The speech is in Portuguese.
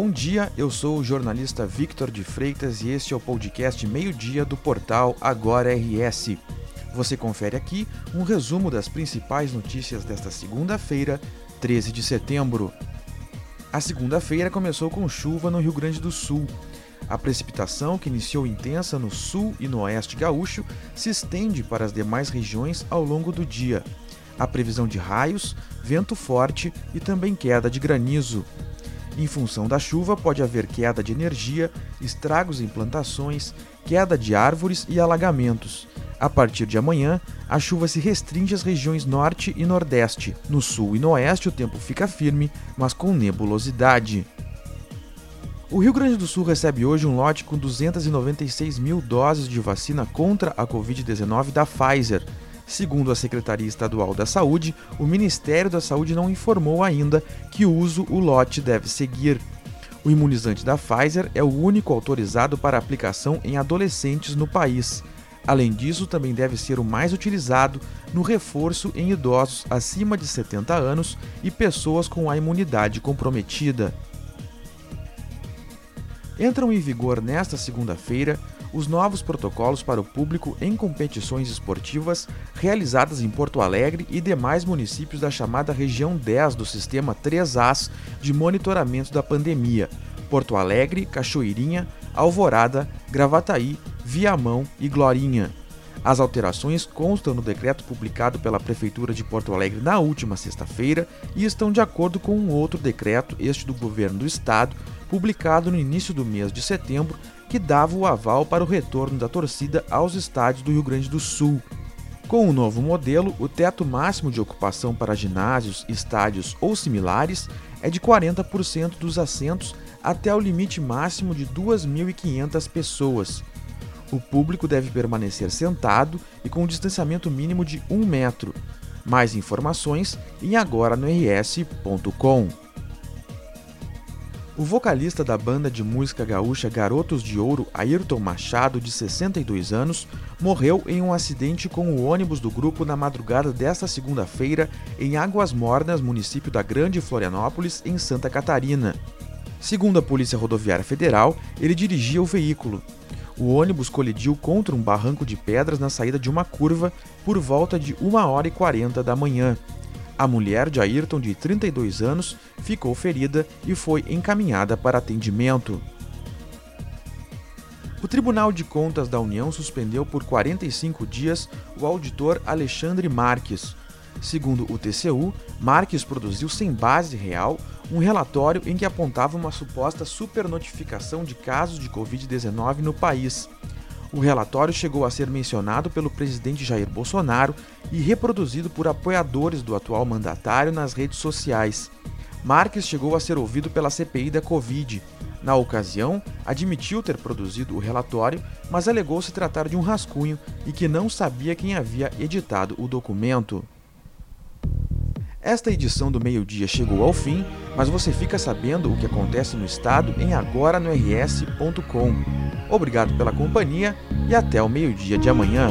Bom dia, eu sou o jornalista Victor de Freitas e este é o podcast Meio-Dia do portal Agora RS. Você confere aqui um resumo das principais notícias desta segunda-feira, 13 de setembro. A segunda-feira começou com chuva no Rio Grande do Sul. A precipitação, que iniciou intensa no sul e no oeste gaúcho, se estende para as demais regiões ao longo do dia. Há previsão de raios, vento forte e também queda de granizo. Em função da chuva, pode haver queda de energia, estragos em plantações, queda de árvores e alagamentos. A partir de amanhã, a chuva se restringe às regiões norte e nordeste. No sul e no oeste, o tempo fica firme, mas com nebulosidade. O Rio Grande do Sul recebe hoje um lote com 296 mil doses de vacina contra a Covid-19 da Pfizer. Segundo a Secretaria Estadual da Saúde, o Ministério da Saúde não informou ainda que uso o lote deve seguir. O imunizante da Pfizer é o único autorizado para aplicação em adolescentes no país. Além disso, também deve ser o mais utilizado no reforço em idosos acima de 70 anos e pessoas com a imunidade comprometida. Entram em vigor nesta segunda-feira os novos protocolos para o público em competições esportivas realizadas em Porto Alegre e demais municípios da chamada região 10 do sistema 3As de monitoramento da pandemia: Porto Alegre, Cachoeirinha, Alvorada, Gravataí, Viamão e Glorinha. As alterações constam no decreto publicado pela Prefeitura de Porto Alegre na última sexta-feira e estão de acordo com um outro decreto, este do Governo do Estado, publicado no início do mês de setembro, que dava o aval para o retorno da torcida aos estádios do Rio Grande do Sul. Com o novo modelo, o teto máximo de ocupação para ginásios, estádios ou similares é de 40% dos assentos até o limite máximo de 2.500 pessoas. O público deve permanecer sentado e com um distanciamento mínimo de um metro. Mais informações em agora no rs.com. O vocalista da banda de música gaúcha Garotos de Ouro, Ayrton Machado, de 62 anos, morreu em um acidente com o ônibus do grupo na madrugada desta segunda-feira em Águas Mornas, município da Grande Florianópolis, em Santa Catarina. Segundo a Polícia Rodoviária Federal, ele dirigia o veículo. O ônibus colidiu contra um barranco de pedras na saída de uma curva por volta de 1 hora e 40 da manhã. A mulher de Ayrton, de 32 anos, ficou ferida e foi encaminhada para atendimento. O Tribunal de Contas da União suspendeu por 45 dias o auditor Alexandre Marques. Segundo o TCU, Marques produziu sem base real um relatório em que apontava uma suposta supernotificação de casos de Covid-19 no país. O relatório chegou a ser mencionado pelo presidente Jair Bolsonaro e reproduzido por apoiadores do atual mandatário nas redes sociais. Marques chegou a ser ouvido pela CPI da Covid. Na ocasião, admitiu ter produzido o relatório, mas alegou se tratar de um rascunho e que não sabia quem havia editado o documento. Esta edição do meio-dia chegou ao fim, mas você fica sabendo o que acontece no estado em agora no. Obrigado pela companhia e até o meio-dia de amanhã.